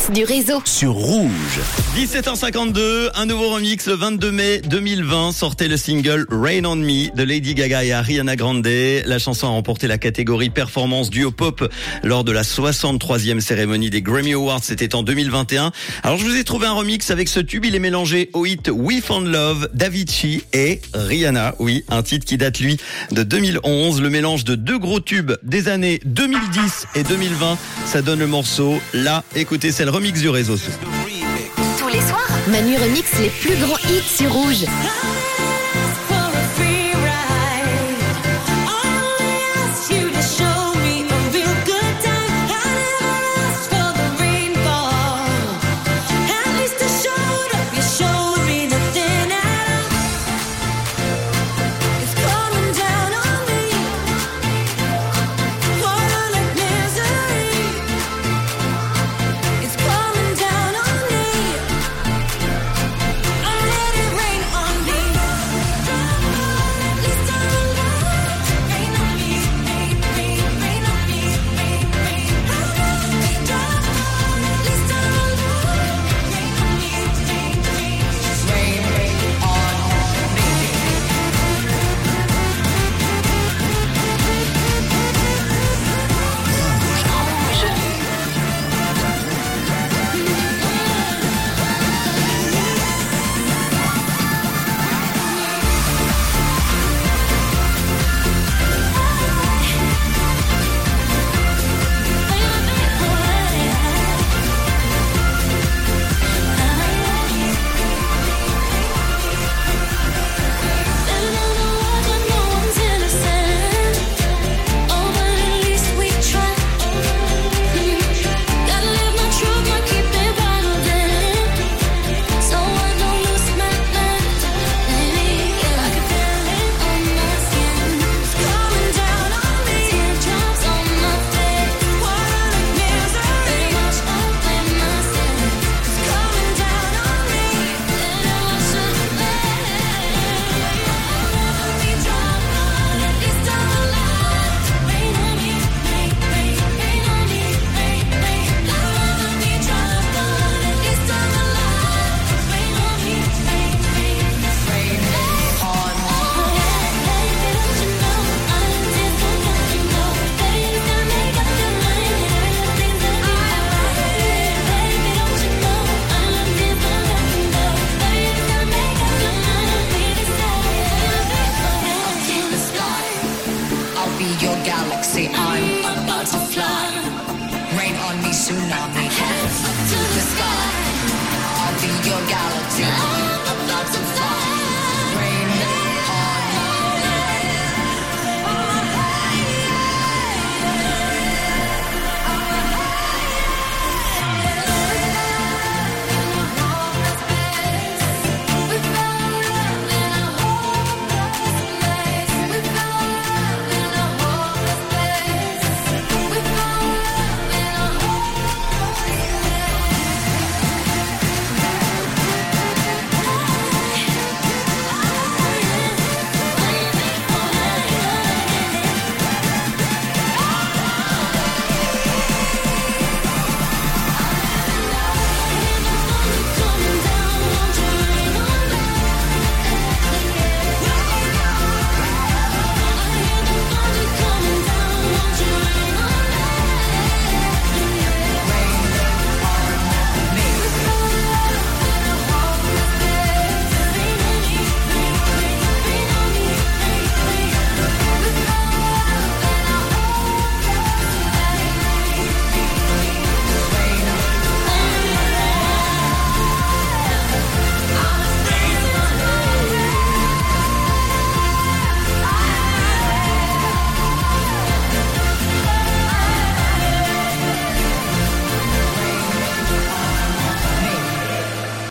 remix du réseau. sur Rouge. 17h52, un nouveau remix le 22 mai 2020 sortait le single Rain on Me de Lady Gaga et Ariana Grande. La chanson a remporté la catégorie performance duo pop lors de la 63e cérémonie des Grammy Awards, c'était en 2021. Alors je vous ai trouvé un remix avec ce tube, il est mélangé au hit We Found Love d'Avicii et Rihanna. Oui, un titre qui date lui de 2011, le mélange de deux gros tubes des années 2010 et 2020, ça donne le morceau. Là, écoutez, c'est remix du réseau. Tous les soirs, Manu remix les plus grands hits sur Rouge.